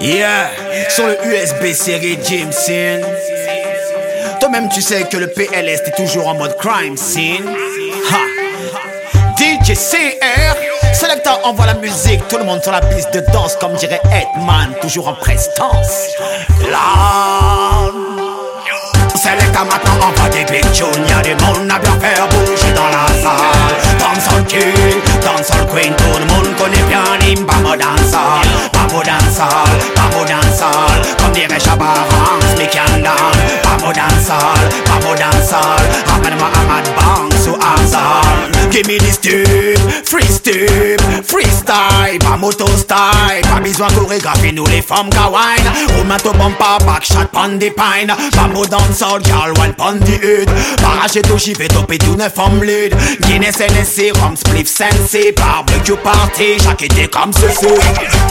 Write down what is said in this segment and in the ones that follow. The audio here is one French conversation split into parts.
Yeah, sur le USB série Jameson. Toi-même, tu sais que le PLS est toujours en mode crime scene. Ha. DJ CR, Selecta envoie la musique, tout le monde sur la piste de danse, comme dirait Edman, toujours en prestance. Là. Selecta maintenant envoie des big y'a du monde à bien faire Dancehall, Bamo Dancehall, comme dirait Shabba Ranks, Mickey and Dan. Bamo Dancehall, Bamo Dancehall, ramène-moi à Mad Banks ou Azal. Give me this tube, free style, freestyle, pas moto style, pas besoin chorégraphie, nous les femmes kawaii. Roumain to bumper, back shot, pon the pine, pas mot dancehall, girl, one pon the hood. Paraché tout chiffé, topé tout neuf femmes lead. Guinness, NSC, Rum, Spliff, Sensei, barbecue party, chaque comme ceci. Big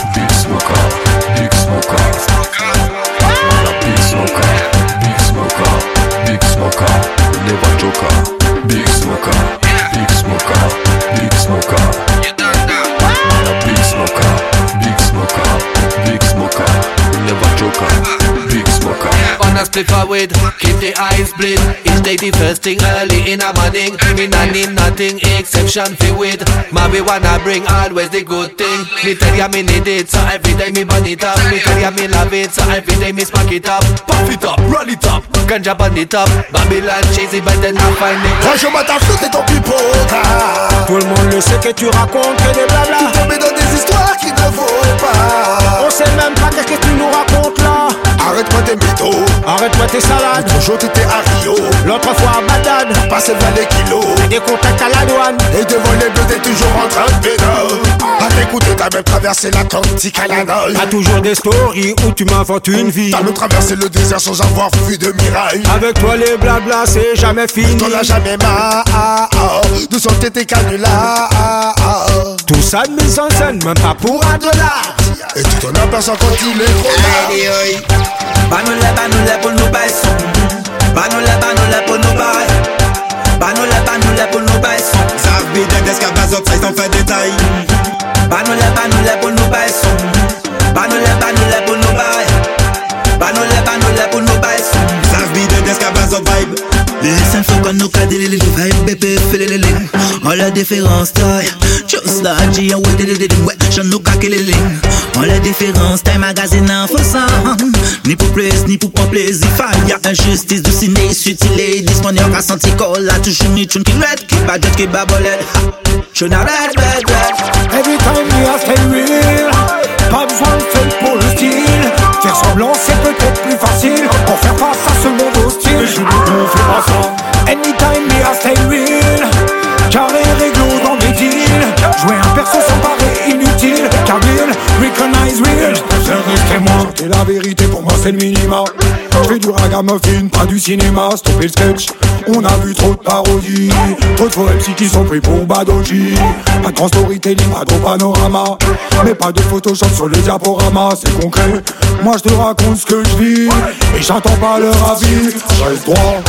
Coca. Split forward, keep the eyes bleed. Each day the first thing early in the morning. Me not need nothing exception fi with. Marijuana bring always the good thing. Me tell ya me need it, so every day me burn it up. Me tell ya me love it, so every day me spark it up. Puff it up, roll it up, ganja burn it up. Babylon cheesy, but then I find it. Quand je m'attends t'es ton Tout le monde le sait que tu racontes que des blabla. Tombé dans des histoires Tes salades. Toujours t'étais à Rio L'autre fois à Bagdad. Passé 20 les kilos Des contacts à la douane. Et devant les bleus t'es toujours en train de pédale À t'écouter t'as même traversé l'Atlantique à la nage T'as toujours des stories où tu m'inventes une vie. T'as même traversé le désert sans avoir vu de miraille Avec toi les blabla c'est jamais fini. T'en as jamais marre De sortir tes canulars? Tout ça de mise en scène, même pas pour un dollar. Et tu t'en aperçois quand il est trop Banoule, banoule pou nou bay son. Banoule, banoule pou nou bay. Banoule, banoule pou nou bay son. Zav bidek deska bazok sa yon fè detay. Banoule, banoule pou nou bay son. Banoule, banoule pou nou bay. Banoule, banoule pou nou bay son. Zav bidek deska bazok vibe. Lè san fò kon nou kadele lè lè vibe Bebe fè lè lè lè An la diferans tay Just like G and with the the ouais j'en nous caque les lignes. On la différence taille magazine en faux sang Ni pour plus ni pour pas plaisir. Faille y'a injustice du ciné sutilé Disponible à senti colle a toujours ni tune qui red Qui bat jet qui babolette Je n'arrête red red c'est le minima. Je du ragamuffin, pas du cinéma. Stopper le sketch. On a vu trop de parodies. Trop de faux qui sont pris pour Badoji. Pas de grand storytelling, pas de panorama. Mais pas de Photoshop sur le diaporama. C'est concret. Moi je te raconte ce que je vis. Et j'entends pas leur avis. Reste droit.